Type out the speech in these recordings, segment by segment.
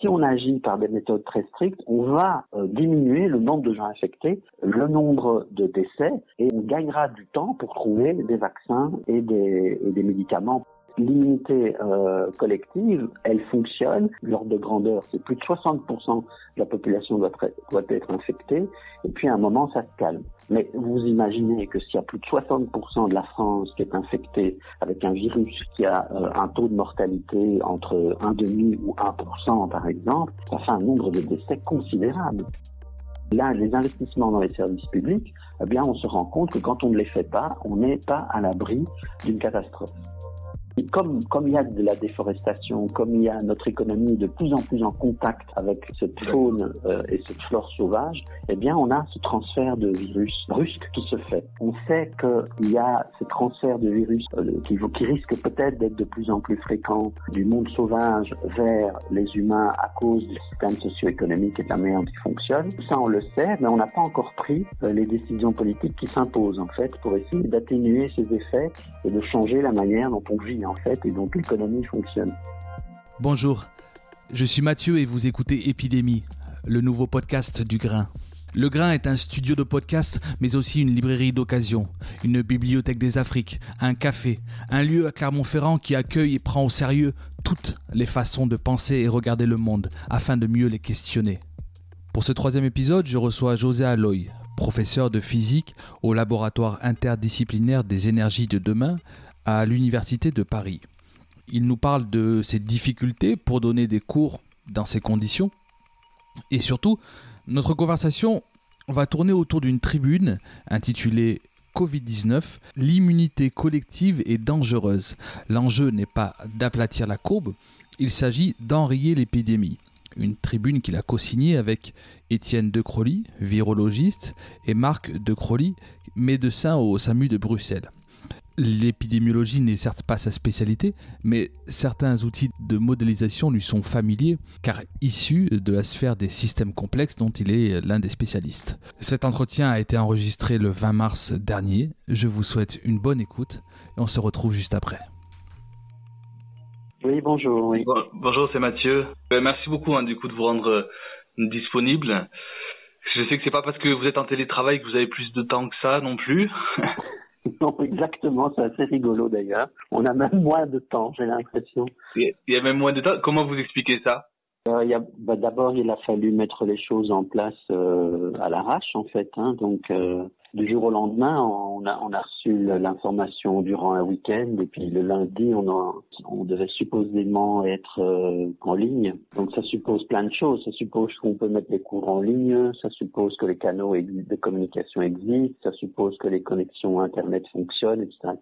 Si on agit par des méthodes très strictes, on va euh, diminuer le nombre de gens infectés, le nombre de décès, et on gagnera du temps pour trouver des vaccins et des, et des médicaments l'immunité euh, collective, elle fonctionne. L'ordre de grandeur, c'est plus de 60% de la population doit, doit, être infectée. Et puis à un moment, ça se calme. Mais vous imaginez que s'il y a plus de 60% de la France qui est infectée avec un virus qui a euh, un taux de mortalité entre 1,5 ou 1% par exemple, ça fait un nombre de décès considérable. Là, les investissements dans les services publics, eh bien, on se rend compte que quand on ne les fait pas, on n'est pas à l'abri d'une catastrophe comme, comme il y a de la déforestation, comme il y a notre économie de plus en plus en contact avec cette faune euh, et cette flore sauvage, eh bien, on a ce transfert de virus brusque qui se fait. On sait qu'il y a ce transfert de virus euh, qui, qui risque peut-être d'être de plus en plus fréquent du monde sauvage vers les humains à cause du système socio-économique et de la manière qui fonctionne. Ça, on le sait, mais on n'a pas encore pris euh, les décisions politiques qui s'imposent, en fait, pour essayer d'atténuer ces effets et de changer la manière dont on vit et donc l'économie fonctionne. Bonjour, je suis Mathieu et vous écoutez Épidémie, le nouveau podcast du Grain. Le Grain est un studio de podcast, mais aussi une librairie d'occasion, une bibliothèque des Afriques, un café, un lieu à Clermont-Ferrand qui accueille et prend au sérieux toutes les façons de penser et regarder le monde, afin de mieux les questionner. Pour ce troisième épisode, je reçois José Aloy, professeur de physique au laboratoire interdisciplinaire des énergies de demain à l'Université de Paris. Il nous parle de ses difficultés pour donner des cours dans ces conditions. Et surtout, notre conversation va tourner autour d'une tribune intitulée Covid-19, l'immunité collective est dangereuse. L'enjeu n'est pas d'aplatir la courbe, il s'agit d'enrayer l'épidémie. Une tribune qu'il a co-signée avec Étienne Decroly, virologiste, et Marc Decroly, médecin au SAMU de Bruxelles. L'épidémiologie n'est certes pas sa spécialité, mais certains outils de modélisation lui sont familiers, car issus de la sphère des systèmes complexes dont il est l'un des spécialistes. Cet entretien a été enregistré le 20 mars dernier. Je vous souhaite une bonne écoute et on se retrouve juste après. Oui, bonjour. bonjour, c'est Mathieu. Euh, merci beaucoup hein, du coup de vous rendre euh, disponible. Je sais que c'est pas parce que vous êtes en télétravail que vous avez plus de temps que ça non plus. Non, exactement, c'est assez rigolo d'ailleurs. On a même moins de temps, j'ai l'impression. Il y a même moins de temps. Comment vous expliquez ça? Euh, bah, D'abord, il a fallu mettre les choses en place euh, à l'arrache, en fait. Hein, donc, euh, du jour au lendemain, on a, on a reçu l'information durant un week-end, et puis le lundi, on, a, on devait supposément être euh, en ligne. Donc, ça suppose plein de choses. Ça suppose qu'on peut mettre les cours en ligne, ça suppose que les canaux de communication existent, ça suppose que les connexions Internet fonctionnent, etc.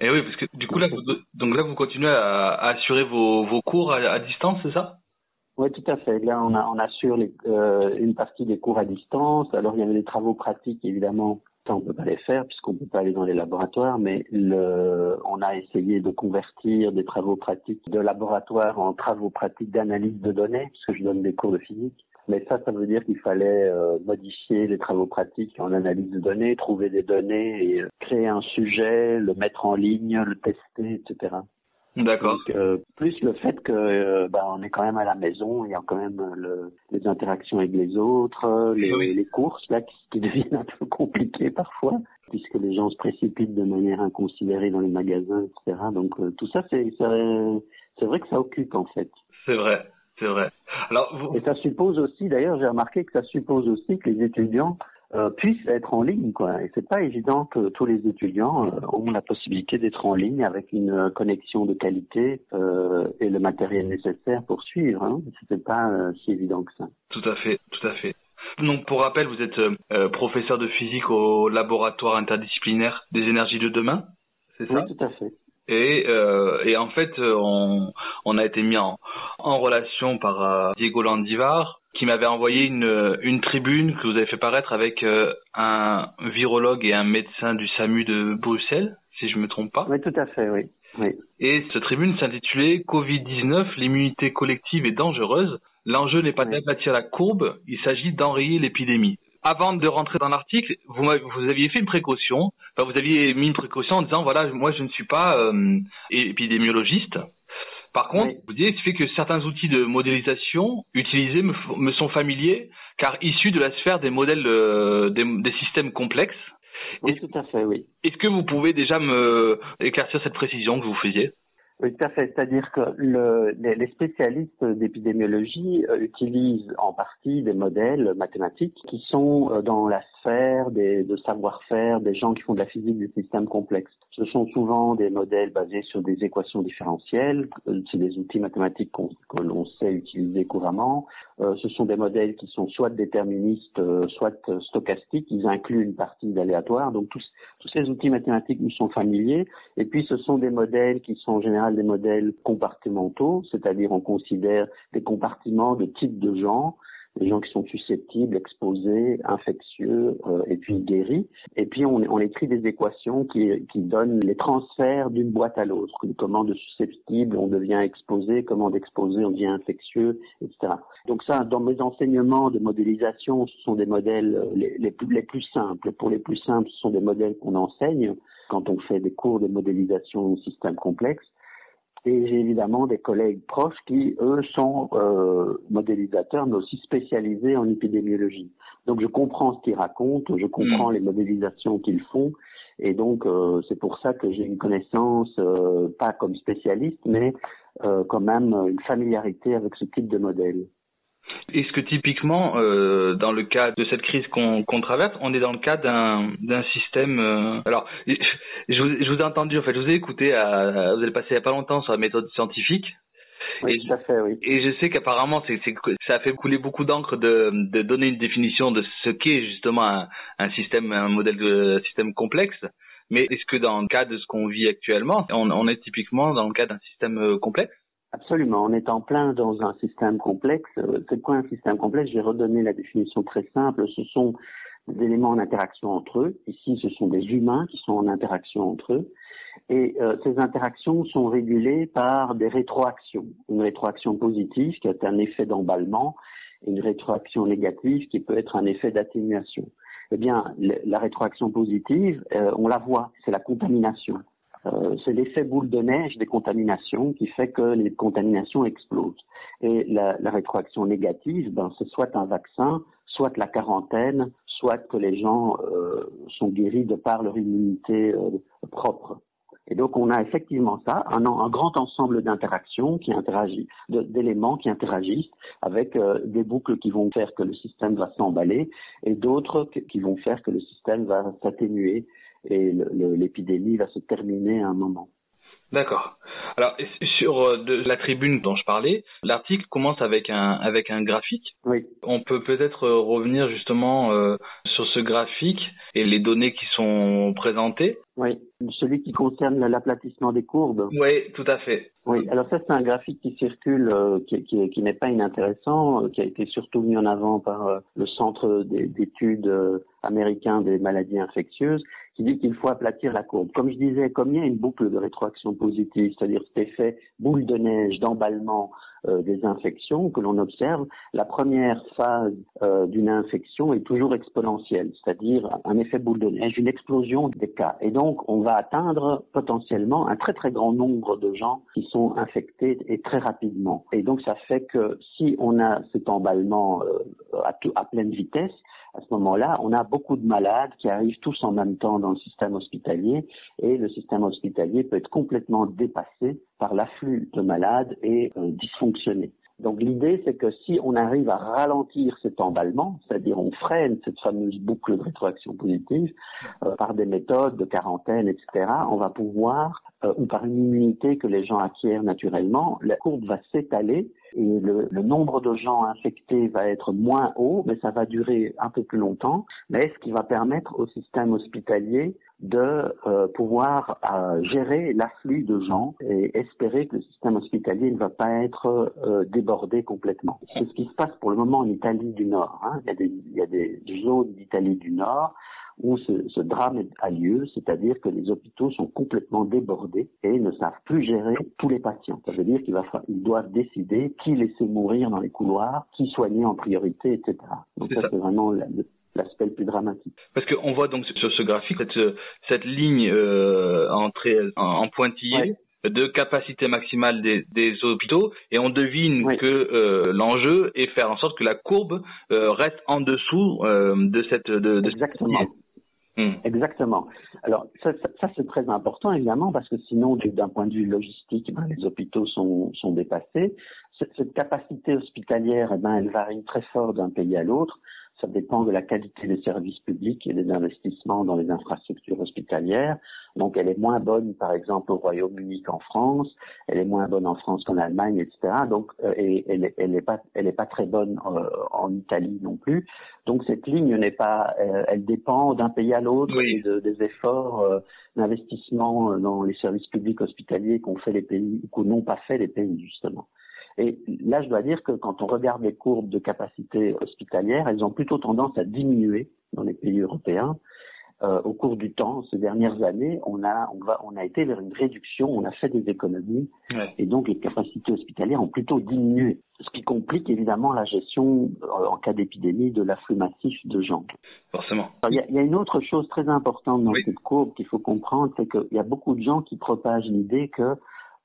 Et eh oui, parce que du coup, là, vous, donc là, vous continuez à, assurer vos, vos cours à distance, c'est ça? Oui, tout à fait. Là, on, a, on assure les, euh, une partie des cours à distance. Alors, il y avait des travaux pratiques, évidemment. Ça, on peut pas les faire puisqu'on peut pas aller dans les laboratoires, mais le, on a essayé de convertir des travaux pratiques de laboratoire en travaux pratiques d'analyse de données, puisque je donne des cours de physique. Mais ça, ça veut dire qu'il fallait euh, modifier les travaux pratiques en analyse de données, trouver des données et euh, créer un sujet, le mettre en ligne, le tester, etc. D'accord. Euh, plus le fait que euh, bah, on est quand même à la maison, il y a quand même euh, le, les interactions avec les autres, les, les courses là qui, qui, deviennent un peu compliquées parfois, puisque les gens se précipitent de manière inconsidérée dans les magasins, etc. Donc tout ça, c'est c'est vrai que ça occupe en fait. C'est vrai, c'est vrai. Alors, vous... Et ça suppose aussi, d'ailleurs, j'ai remarqué que ça suppose aussi que les étudiants euh, puissent être en ligne, quoi. Et c'est pas évident que tous les étudiants euh, ont la possibilité d'être en ligne avec une euh, connexion de qualité euh, et le matériel nécessaire pour suivre. Hein. C'était pas si évident que ça. Tout à fait, tout à fait. Donc pour rappel, vous êtes professeur de physique au laboratoire interdisciplinaire des énergies de demain, c'est ça? Oui, tout à fait. Et, euh, et en fait, on, on a été mis en, en relation par euh, Diego Landivar, qui m'avait envoyé une, une tribune que vous avez fait paraître avec euh, un virologue et un médecin du SAMU de Bruxelles, si je me trompe pas. Oui, tout à fait, oui. oui. Et cette tribune s'intitulait Covid-19, l'immunité collective est dangereuse. L'enjeu n'est pas d'aplatir la courbe, il s'agit d'enrayer l'épidémie. Avant de rentrer dans l'article, vous, aviez fait une précaution, enfin, vous aviez mis une précaution en disant voilà, moi je ne suis pas euh, épidémiologiste. Par contre, vous disiez, il fait que certains outils de modélisation utilisés me, sont familiers, car issus de la sphère des modèles euh, des, des systèmes complexes. Oui, tout à fait, oui. Est-ce que vous pouvez déjà me éclaircir cette précision que vous faisiez? Oui, tout à fait. C'est-à-dire que le, les, spécialistes d'épidémiologie euh, utilisent en partie des modèles mathématiques qui sont euh, dans la sphère des, de savoir-faire des gens qui font de la physique des systèmes complexes. Ce sont souvent des modèles basés sur des équations différentielles. euh, C'est des outils mathématiques qu'on- que l'on sait utiliser couramment. Ce sont des modèles qui sont soit déterministes, soit stochastiques. Ils incluent une partie d'aléatoire. Donc tous, tous ces outils mathématiques nous sont familiers. Et puis ce sont des modèles qui sont en des modèles compartimentaux, c'est-à-dire on considère des compartiments de types de gens, des gens qui sont susceptibles, exposés, infectieux euh, et puis guéris. Et puis on, écrit des équations qui, donnent les transferts d'une boîte à l'autre. Comment de susceptible on devient exposé, comment d'exposé on devient infectieux, etc. Donc ça, dans mes enseignements de modélisation, ce sont des modèles euh, les, plus, les plus simples. Pour les plus simples, ce sont des modèles qu'on enseigne quand on fait des cours de modélisation de systèmes complexes. Et j'ai évidemment des collègues proches qui, eux, sont euh, modélisateurs, mais aussi spécialisés en épidémiologie. Donc je comprends ce qu'ils racontent, je comprends les modélisations qu'ils font, et donc euh, c'est pour ça que j'ai une connaissance, euh, pas comme spécialiste, mais euh, quand même une familiarité avec ce type de modèle. Est-ce que typiquement, euh, dans le cas de cette crise qu'on traverse, on est dans le cas d'un système... euh, alors, je vous, je vous ai entendu, en fait, je vous ai écouté, à, vous allez passer il n'y a pas longtemps sur la méthode scientifique. Oui, et, tout à fait, oui. Et je sais qu'apparemment, ça a fait couler beaucoup d'encre de, de donner une définition de ce qu'est justement un, un système, un modèle de système complexe. Mais est-ce que dans le cas de ce qu'on vit actuellement, on, on est typiquement dans le cas d'un système euh, complexe? Absolument, on est en plein dans un système complexe. Euh, C'est quoi un système complexe? Je vais redonner la définition très simple. Ce sont des éléments en interaction entre eux. Ici, ce sont des humains qui sont en interaction entre eux. Et euh, ces interactions sont régulées par des rétroactions. Une rétroaction positive qui est un effet d'emballement et une rétroaction négative qui peut être un effet d'atténuation. Eh bien, la rétroaction positive, euh, on la voit, c'est la contamination. Euh, c'est l'effet boule de neige des contaminations qui fait que les contaminations explosent. Et la, rétroaction négative, ben, c'est soit un vaccin, soit la quarantaine, soit que les gens euh, sont guéris de par leur immunité euh, propre. Et donc on a effectivement ça, un, grand ensemble d'interactions qui interagissent, d'éléments qui interagissent avec euh, des boucles qui vont faire que le système va s'emballer et d'autres qui vont faire que le système va s'atténuer et l'épidémie va se terminer à un moment. D'accord. Alors sur euh, de la tribune dont je parlais, l'article commence avec un avec un graphique. Oui. On peut peut-être euh, revenir justement euh, sur ce graphique et les données qui sont présentées. Oui, celui qui concerne l'aplatissement des courbes. Oui, tout à fait. Oui, alors ça c'est un graphique qui circule, euh, qui, qui, qui n'est pas inintéressant, euh, qui a été surtout mis en avant par euh, le Centre des- d'études américain des maladies infectieuses, qui dit qu'il faut aplatir la courbe. Comme je disais, comme il y a une boucle de rétroaction positive, c'est-à-dire cet effet boule de neige d'emballement des infections que l'on observe, la première phase euh, d'une infection est toujours exponentielle, c'est-à-dire un effet boule de neige, une explosion des cas. Et donc, on va atteindre potentiellement un très très grand nombre de gens qui sont infectés et très rapidement. Et donc, ça fait que si on a cet emballement euh, à, tout- à pleine vitesse, à ce moment-là, on a beaucoup de malades qui arrivent tous en même temps dans le système hospitalier et le système hospitalier peut être complètement dépassé par l'afflux de malades et euh, dysfonctionner. Donc l'idée, c'est que si on arrive à ralentir cet emballement, c'est-à-dire on freine cette fameuse boucle de rétroaction positive euh, par des méthodes de quarantaine, etc., on va pouvoir, euh, ou par une immunité que les gens acquièrent naturellement, la courbe va s'étaler et le, le, nombre de gens infectés va être moins haut, mais ça va durer un peu plus longtemps, mais ce qui va permettre au système hospitalier de euh, pouvoir euh, gérer l'afflux de gens et espérer que le système hospitalier ne va pas être euh, débordé complètement. C'est ce qui se passe pour le moment en Italie du Nord. Hein. Il, y a des, il y a des zones d'Italie du Nord où ce, ce, drame a lieu, c'est-à-dire que les hôpitaux sont complètement débordés et ne savent plus gérer tous les patients. Ça veut dire qu'ils doivent décider qui laisser mourir dans les couloirs, qui soigner en priorité, etc. Donc ça, ça. c'est vraiment l'aspect le plus dramatique. Parce qu'on voit donc sur ce graphique cette, cette ligne euh, entrée en, en pointillé. Ouais de capacité maximale des, des, hôpitaux et on devine que euh, l'enjeu est faire en sorte que la courbe euh, reste en dessous euh, de cette de, de exactement Mmh. Exactement. Alors ça, ça, ça c'est très important évidemment parce que sinon d'un point de vue logistique, ben, les hôpitaux sont, sont dépassés. Cette, cette capacité hospitalière, eh ben, elle varie très fort d'un pays à l'autre. Ça dépend de la qualité des services publics et des investissements dans les infrastructures hospitalières. Donc, elle est moins bonne, par exemple, au Royaume-Uni qu'en France. Elle est moins bonne en France qu'en Allemagne, etc. Donc, euh, et elle, elle n'est pas, elle est pas très bonne euh, en Italie non plus. Donc, cette ligne n'est pas, euh, elle dépend d'un pays à l'autre oui. et de, des efforts euh, d'investissement dans les services publics hospitaliers qu'ont fait les pays ou qu'ont pas fait les pays justement. Et là, je dois dire que quand on regarde les courbes de capacité hospitalière, elles ont plutôt tendance à diminuer dans les pays européens. Euh, au cours du temps, ces dernières années, on a, on, va, on a été vers une réduction, on a fait des économies, ouais. et donc les capacités hospitalières ont plutôt diminué, ce qui complique évidemment la gestion euh, en cas d'épidémie de l'afflux massif de gens. Forcément. Il y, y, a une autre chose très importante dans oui. cette courbe qu'il faut comprendre, c'est qu'il y a beaucoup de gens qui propagent l'idée que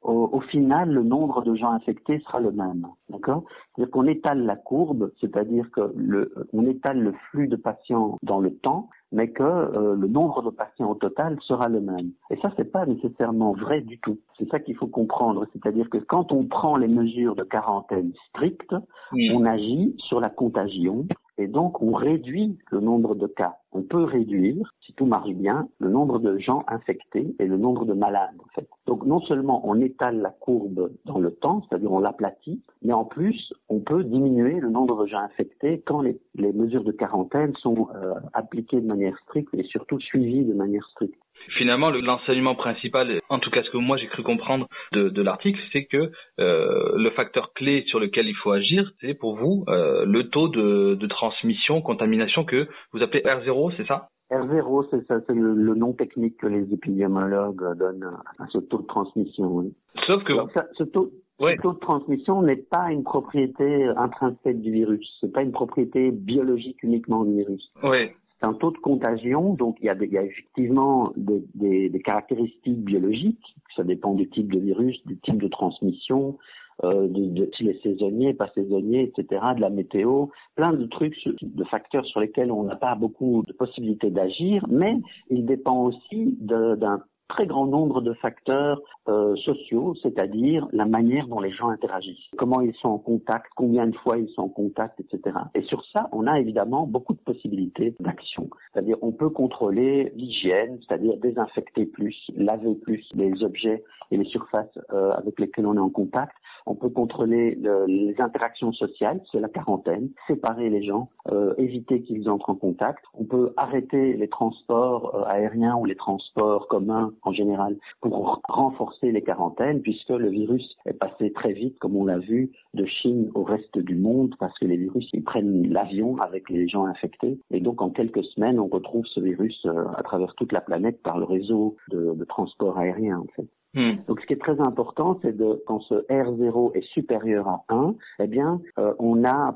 au, au, final, le nombre de gens infectés sera le même. D'accord? C'est-à-dire qu'on étale la courbe, c'est-à-dire que le, on étale le flux de patients dans le temps, mais que euh, le nombre de patients au total sera le même. Et ça, c'est pas nécessairement vrai du tout. C'est ça qu'il faut comprendre. C'est-à-dire que quand on prend les mesures de quarantaine strictes, oui. on agit sur la contagion et donc on réduit le nombre de cas. On peut réduire, si tout marche bien, le nombre de gens infectés et le nombre de malades. En fait. Donc non seulement on étale la courbe dans le temps, c'est-à-dire on l'aplatit, mais en plus on peut diminuer le nombre de gens infectés quand les, mesures de quarantaine sont euh, appliquées de manière stricte et surtout suivies de manière stricte. Finalement, l'enseignement principal, en tout cas ce que moi j'ai cru comprendre de, de l'article, c'est que euh, le facteur clé sur lequel il faut agir, c'est pour vous euh, le taux de, de, transmission, contamination que vous appelez R0, c'est ça? R0, c'est ça, c'est le, le, nom technique que les épidémiologues donnent à ce taux de transmission. Oui. Sauf que Alors, ça, ce taux. Ce taux de transmission n'est pas une propriété intrinsèque du virus. C'est pas une propriété biologique uniquement du virus. Oui. C'est un taux de contagion, donc il y a, effectivement des, caractéristiques biologiques. Ça dépend du type de virus, du type de transmission, euh, de, de s'il est saisonnier, pas saisonnier, etc., de la météo, plein de trucs, de facteurs sur lesquels on n'a pas beaucoup de possibilités d'agir, mais il dépend aussi d'un très grand nombre de facteurs euh, sociaux, c'est-à-dire la manière dont les gens interagissent, comment ils sont en contact, combien de fois ils sont en contact, etc. Et sur ça, on a évidemment beaucoup de possibilités d'action. C'est-à-dire on peut contrôler l'hygiène, c'est-à-dire désinfecter plus, laver plus les objets et les surfaces euh, avec lesquelles on est en contact. On peut contrôler le, les interactions sociales, c'est la quarantaine, séparer les gens, euh, éviter qu'ils entrent en contact. On peut arrêter les transports euh, aériens ou les transports communs en général pour renforcer les quarantaines puisque le virus est passé très vite, comme on l'a vu, de Chine au reste du monde parce que les virus ils prennent l'avion avec les gens infectés et donc en quelques semaines on retrouve ce virus euh, à travers toute la planète par le réseau de, de transport aérien en fait. Mmh. Donc, ce qui est très important, c'est de quand ce R0 est supérieur à 1, eh bien, euh, on a,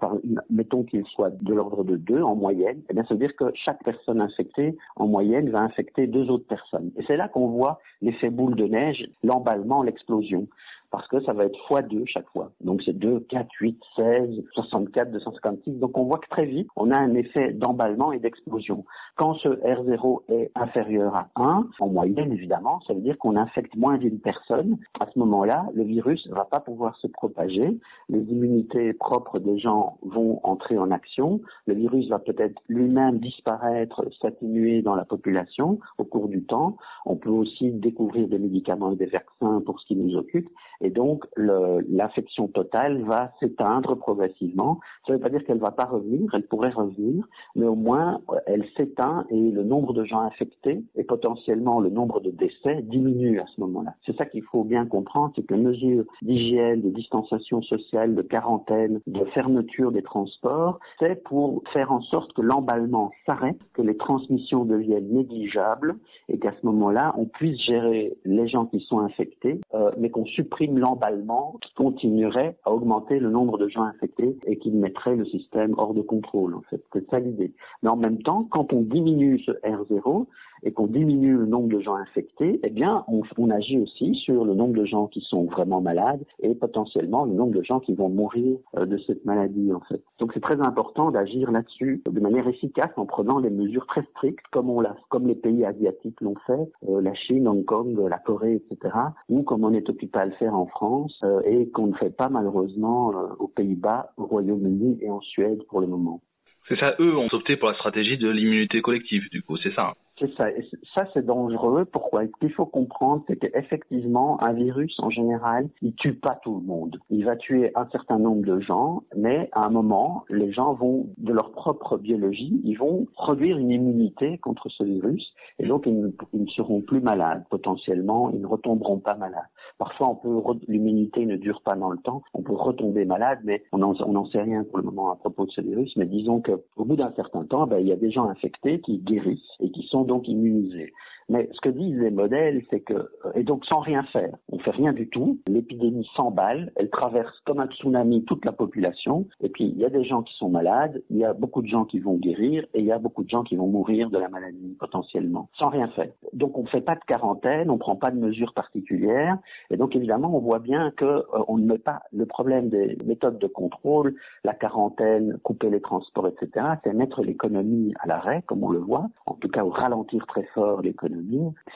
mettons qu'il soit de l'ordre de 2 en moyenne, eh bien, ça veut dire que chaque personne infectée, en moyenne, va infecter deux autres personnes. Et c'est là qu'on voit l'effet boule de neige, l'emballement, l'explosion. Parce que ça va être x2 chaque fois. Donc c'est 2, 4, 8, 16, 64, 256. Donc on voit que très vite, on a un effet d'emballement et d'explosion. Quand ce R0 est inférieur à 1, en moyenne évidemment, ça veut dire qu'on infecte moins d'une personne. À ce moment-là, le virus ne va pas pouvoir se propager. Les immunités propres des gens vont entrer en action. Le virus va peut-être lui-même disparaître, s'atténuer dans la population au cours du temps. On peut aussi découvrir des médicaments et des vaccins pour ce qui nous occupe. Et donc, l'infection totale va s'éteindre progressivement. Ça ne veut pas dire qu'elle ne va pas revenir, elle pourrait revenir, mais au moins, elle s'éteint et le nombre de gens infectés et potentiellement le nombre de décès diminue à ce moment-là. C'est ça qu'il faut bien comprendre, c'est que les mesures d'hygiène, de distanciation sociale, de quarantaine, de fermeture des transports, c'est pour faire en sorte que l'emballement s'arrête, que les transmissions deviennent négligeables et qu'à ce moment-là, on puisse gérer les gens qui sont infectés, euh, mais qu'on supprime l'emballement qui continuerait à augmenter le nombre de gens infectés et qui mettrait le système hors de contrôle, en fait. C'est ça l'idée. Mais en même temps, quand on diminue ce R0, et qu'on diminue le nombre de gens infectés, eh bien, on, agit aussi sur le nombre de gens qui sont vraiment malades et potentiellement le nombre de gens qui vont mourir euh, de cette maladie, en fait. Donc, c'est très important d'agir là-dessus de manière efficace en prenant des mesures très strictes, comme on l'a, comme les pays asiatiques l'ont fait, euh, la Chine, Hong Kong, la Corée, etc., ou comme on est occupé à le faire en France euh, et qu'on ne fait pas malheureusement aux Pays-Bas, au Royaume-Uni et en Suède pour le moment. C'est ça, eux ont opté pour la stratégie de l'immunité collective, du coup, c'est ça. Ça. c'est dangereux. Pourquoi? Ce qu'il faut comprendre, c'est qu'effectivement, un virus, en général, il tue pas tout le monde. Il va tuer un certain nombre de gens, mais à un moment, les gens vont, de leur propre biologie, ils vont produire une immunité contre ce virus, et donc ils ne, seront plus malades. Potentiellement, ils ne retomberont pas malades. Parfois, l'immunité ne dure pas dans le temps. On peut retomber malade, mais on n'en sait rien pour le moment à propos de ce virus. Mais disons qu'au bout d'un certain temps, ben, il y a des gens infectés qui guérissent et qui sont donc immunisés. Mais ce que disent les modèles, c'est que, euh, et donc sans rien faire, on fait rien du tout, l'épidémie s'emballe, elle traverse comme un tsunami toute la population, et puis il y a des gens qui sont malades, il y a beaucoup de gens qui vont guérir, et il y a beaucoup de gens qui vont mourir de la maladie potentiellement, sans rien faire. Donc on ne fait pas de quarantaine, on ne prend pas de mesures particulières, et donc évidemment on voit bien que euh, on ne met pas le problème des méthodes de contrôle, la quarantaine, couper les transports, etc., c'est mettre l'économie à l'arrêt, comme on le voit, en tout cas ralentir très fort l'économie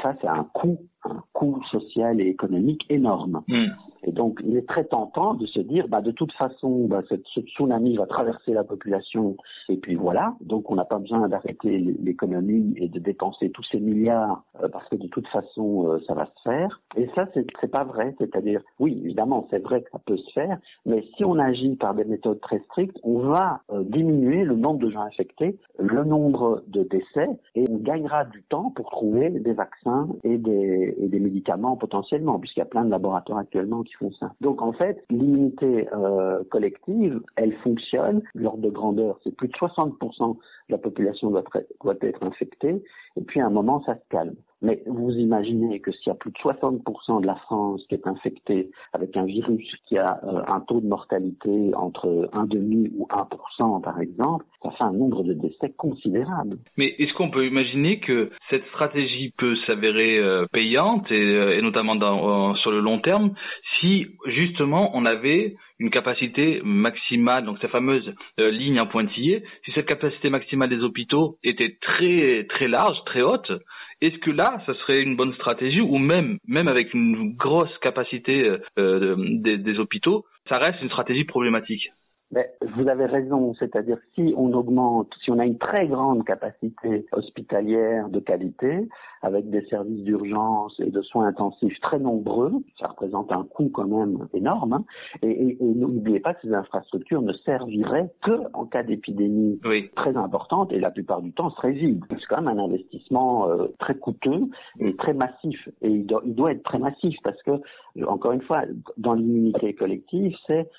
ça c'est un coût, un coût social et économique énorme. Mm. Et donc, il est très tentant de se dire, bah, de toute façon, bah, ce tsunami va traverser la population, et puis voilà. Donc, on n'a pas besoin d'arrêter l'économie et de dépenser tous ces milliards, euh, parce que de toute façon, euh, ça va se faire. Et ça, c'est pas vrai. C'est-à-dire, oui, évidemment, c'est vrai que ça peut se faire, mais si on agit par des méthodes très strictes, on va euh, diminuer le nombre de gens infectés, le nombre de décès, et on gagnera du temps pour trouver des vaccins et des, et des médicaments potentiellement, puisqu'il y a plein de laboratoires actuellement qui Donc en fait, l'immunité euh, collective, elle fonctionne. L'ordre de grandeur, c'est plus de 60% de la population doit, doit être infectée, et puis à un moment, ça se calme. Mais vous imaginez que s'il y a plus de 60% de la France qui est infectée avec un virus qui a euh, un taux de mortalité entre 1,5 ou 1% par exemple, ça fait un nombre de décès considérable. Mais est-ce qu'on peut imaginer que cette stratégie peut s'avérer euh, payante et, euh, notamment dans, sur le long terme si justement on avait une capacité maximale, donc cette fameuse ligne en pointillé, si cette capacité maximale des hôpitaux était très très large, très haute, est-ce que là, ça serait une bonne stratégie ou même, même avec une grosse capacité euh, des, des hôpitaux, ça reste une stratégie problématique? Mais vous avez raison, c'est-à-dire si on augmente, si on a une très grande capacité hospitalière de qualité, avec des services d'urgence et de soins intensifs très nombreux, ça représente un coût quand même énorme, hein, et, n'oubliez pas que ces infrastructures ne serviraient que en cas d'épidémie très importante, et la plupart du temps seraient vides. C'est quand même un investissement euh, très coûteux et très massif, et il doit, il doit, être très massif parce que, encore une fois, dans l'immunité collective, c'est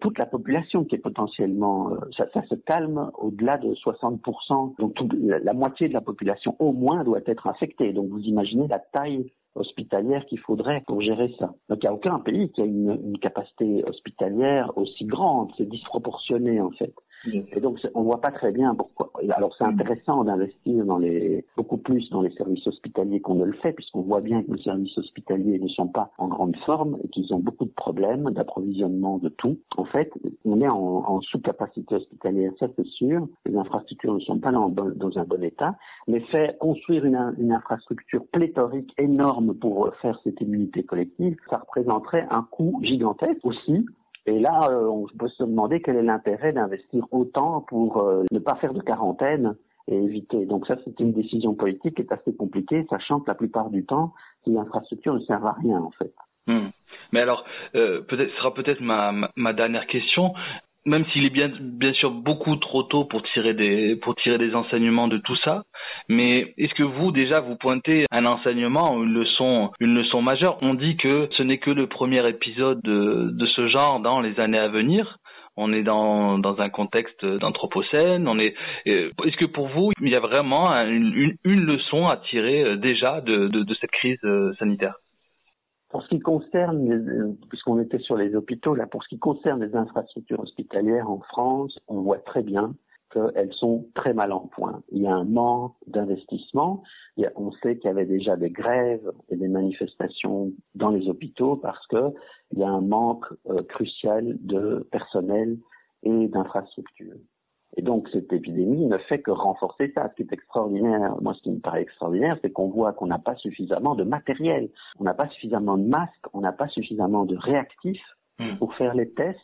toute la population qui est potentiellement, euh, ça, ça, se calme au-delà de 60%. Donc la, la, moitié de la population au moins doit être infectée. Donc vous imaginez la taille hospitalière qu'il faudrait pour gérer ça. Donc il n'y a aucun pays qui a une, une capacité hospitalière aussi grande, c'est disproportionné en fait. Et donc, on voit pas très bien pourquoi. Alors, c'est intéressant d'investir dans les, beaucoup plus dans les services hospitaliers qu'on ne le fait, puisqu'on voit bien que les services hospitaliers ne sont pas en grande forme et qu'ils ont beaucoup de problèmes d'approvisionnement de tout. En fait, on est en, en sous-capacité hospitalière, ça c'est sûr. Les infrastructures ne sont pas dans, dans un bon état. Mais faire construire une, une infrastructure pléthorique énorme pour faire cette immunité collective, ça représenterait un coût gigantesque aussi et là, euh, on peut se demander quel est l'intérêt d'investir autant pour euh, ne pas faire de quarantaine et éviter. Donc ça, c'est une décision politique qui est assez compliquée, sachant que la plupart du temps, ces infrastructures ne servent à rien en fait. Hmm. Mais alors, euh, peut-être sera peut-être ma, ma, dernière question même s'il est bien, bien sûr beaucoup trop tôt pour tirer des, pour tirer des enseignements de tout ça, mais est-ce que vous, déjà, vous pointez un enseignement, une leçon, une leçon majeure? On dit que ce n'est que le premier épisode de, de ce genre dans les années à venir. On est dans, dans un contexte d'anthropocène. On est. Est-ce que pour vous, il y a vraiment une, une, une leçon à tirer euh, déjà de, de, de cette crise euh, sanitaire? Ce qui concerne, puisqu'on était sur les hôpitaux, là, pour ce qui concerne les infrastructures hospitalières en France, on voit très bien qu'elles sont très mal en point. Il y a un manque d'investissement. On sait qu'il y avait déjà des grèves et des manifestations dans les hôpitaux parce que il y a un manque euh, crucial de personnel et d'infrastructures. Et donc cette épidémie ne fait que renforcer ça. Ce qui est extraordinaire, moi ce qui me paraît extraordinaire, c'est qu'on voit qu'on n'a pas suffisamment de matériel, on n'a pas suffisamment de masques, on n'a pas suffisamment de réactifs hmm. pour faire les tests.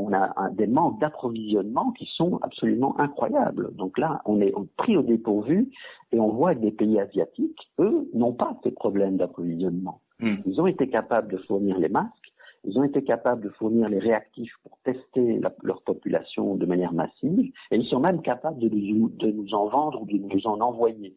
On a un, des manques d'approvisionnement qui sont absolument incroyables. Donc là, on est pris au dépourvu et on voit que des pays asiatiques, eux, n'ont pas ces problèmes d'approvisionnement. Hmm. Ils ont été capables de fournir les masques, ils ont été capables de fournir les réactifs pour tester leur de manière massive, et ils sont même capables de nous, en vendre ou de nous en envoyer.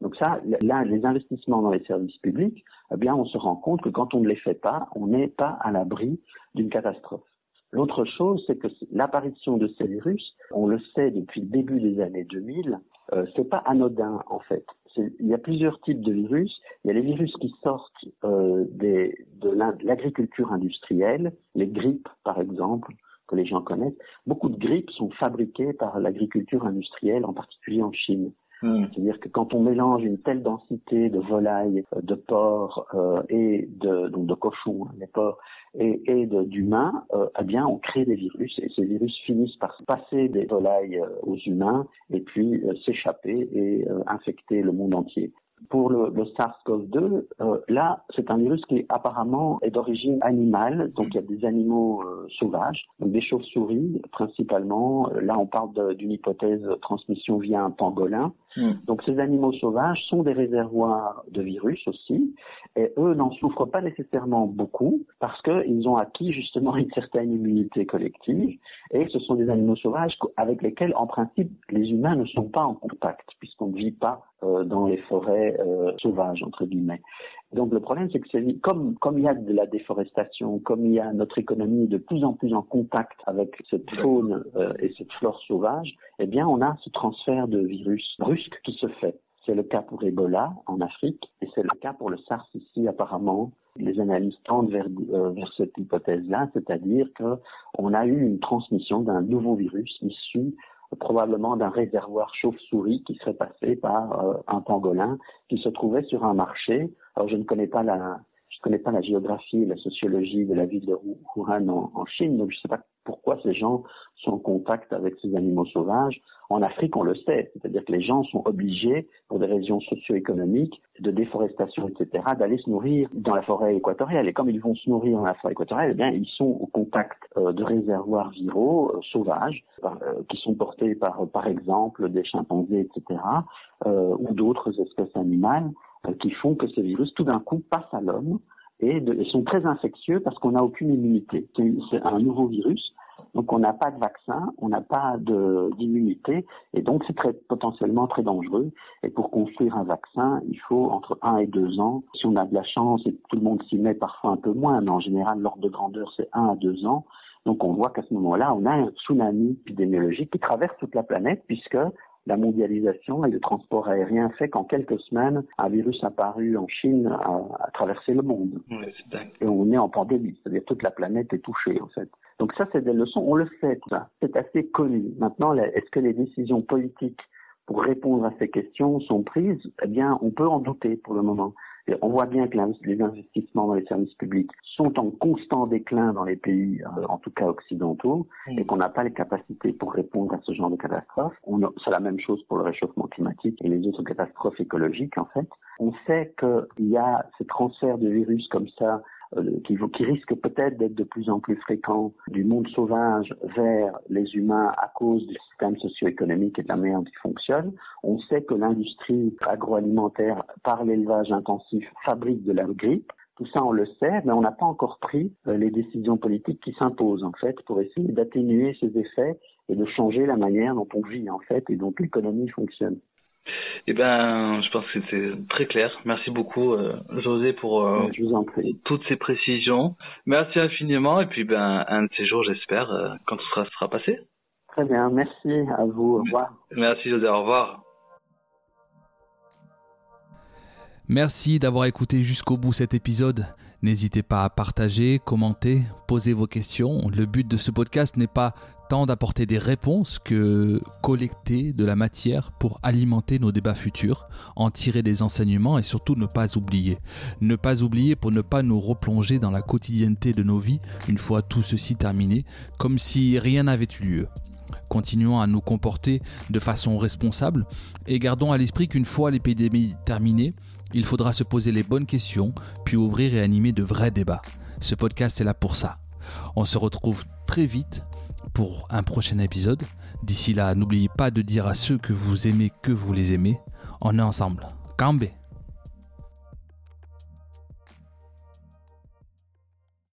Donc ça, là, les investissements dans les services publics, eh bien, on se rend compte que quand on ne les fait pas, on n'est pas à l'abri d'une catastrophe. L'autre chose, c'est que l'apparition de ces virus, on le sait depuis le début des années 2000, euh, c'est pas anodin en fait il y a plusieurs types de virus. Il y a les virus qui sortent euh, de l'agriculture industrielle, les grippes par exemple, que les gens connaissent. Beaucoup de grippes sont fabriquées par l'agriculture industrielle, en particulier en Chine. Hmm. C'est-à-dire que quand on mélange une telle densité de volailles, euh, de porcs euh, et de donc de cochons, hein, les porcs et, et d'humains, euh, eh bien on crée des virus et ces virus finissent par passer des volailles euh, aux humains et puis s'échapper et infecter le monde entier. Pour le, le SARS-CoV-2, euh, là, c'est un virus qui apparemment est d'origine animale, donc il y a des animaux euh, sauvages, donc des chauves-souris principalement. Là, on parle d'une hypothèse transmission via un pangolin. Hmm. Donc ces animaux sauvages sont des réservoirs de virus aussi, et eux n'en souffrent pas nécessairement beaucoup parce qu'ils ont acquis justement une certaine immunité collective, et ce sont des animaux sauvages avec lesquels, en principe, les humains ne sont pas en contact puisqu'on ne vit pas euh, dans les forêts euh, sauvages entre guillemets. Donc le problème, c'est que comme il y a de la déforestation, comme il y a notre économie de plus en plus en contact avec cette faune euh, et cette flore sauvage, eh bien on a ce transfert de virus brusque qui se fait. C'est le cas pour Ebola en Afrique et c'est le cas pour le SARS ici apparemment. Les analyses tendent vers, euh, vers cette hypothèse-là, c'est-à-dire que on a eu une transmission d'un nouveau virus issu probablement d'un réservoir chauve-souris qui serait passé par euh, un pangolin qui se trouvait sur un marché. Alors je ne connais pas la, connais pas la géographie et la sociologie de la ville de Wuhan en, Chine, donc je ne sais pas pourquoi ces gens sont en contact avec ces animaux sauvages. En Afrique, on le sait, c'est-à-dire que les gens sont obligés, pour des raisons socio-économiques, de déforestation, etc., d'aller se nourrir dans la forêt équatoriale. Et comme ils vont se nourrir dans la forêt équatoriale, eh bien, ils sont au contact euh, de réservoirs viraux euh, sauvages, euh, qui sont portés par, par exemple, des chimpanzés, etc., ou d'autres espèces animales, qui font que ce virus, tout d'un coup, passe à l'homme et, sont très infectieux parce qu'on n'a aucune immunité. C'est un nouveau virus donc on n'a pas de vaccin, on n'a pas d'immunité, et donc c'est très potentiellement très dangereux. Et pour construire un vaccin, il faut entre un et deux ans. Si on a de la chance, et tout le monde s'y met parfois un peu moins, mais en général l'ordre de grandeur c'est un à deux ans. Donc on voit qu'à ce moment-là, on a un tsunami épidémiologique qui traverse toute la planète, puisque la mondialisation et le transport aérien fait qu'en quelques semaines, un virus apparu en Chine a, traversé le monde. et on est en pandémie, c'est-à-dire toute la planète est touchée en fait. Donc ça, c'est des leçons, on le sait, ça. C'est assez connu. Maintenant, est-ce que les décisions politiques pour répondre à ces questions sont prises? Eh bien, on peut en douter pour le moment. On voit bien que les investissements dans les services publics sont en constant déclin dans les pays, euh, en tout cas occidentaux, et qu'on n'a pas les capacités pour répondre à ce genre de catastrophes. C'est la même chose pour le réchauffement climatique et les autres catastrophes écologiques, en fait. On sait qu'il y a ce transfert de virus comme ça qui, qui risque peut-être d'être de plus en plus fréquent du monde sauvage vers les humains à cause du système socio-économique et de la manière qui fonctionne. On sait que l'industrie agroalimentaire, par l'élevage intensif, fabrique de la grippe. Tout ça, on le sait, mais on n'a pas encore pris euh, les décisions politiques qui s'imposent, en fait, pour essayer d'atténuer ces effets et de changer la manière dont on vit, en fait, et dont l'économie fonctionne. Eh ben, je pense que c'était très clair. Merci beaucoup, euh, José, pour euh, toutes ces précisions. Merci infiniment. Et puis, ben, un de ces jours, j'espère, euh, quand tout sera, sera passé. Très bien. Merci à vous. Au revoir. Merci, José. Au revoir. Merci d'avoir écouté jusqu'au bout cet épisode. N'hésitez pas à partager, commenter, poser vos questions. Le but de ce podcast n'est pas tant d'apporter des réponses que collecter de la matière pour alimenter nos débats futurs, en tirer des enseignements et surtout ne pas oublier. Ne pas oublier pour ne pas nous replonger dans la quotidienneté de nos vies une fois tout ceci terminé, comme si rien n'avait eu lieu. Continuons à nous comporter de façon responsable et gardons à l'esprit qu'une fois l'épidémie terminée, il faudra se poser les bonnes questions, puis ouvrir et animer de vrais débats. Ce podcast est là pour ça. On se retrouve très vite pour un prochain épisode. D'ici là, n'oubliez pas de dire à ceux que vous aimez que vous les aimez. On est ensemble. Cambé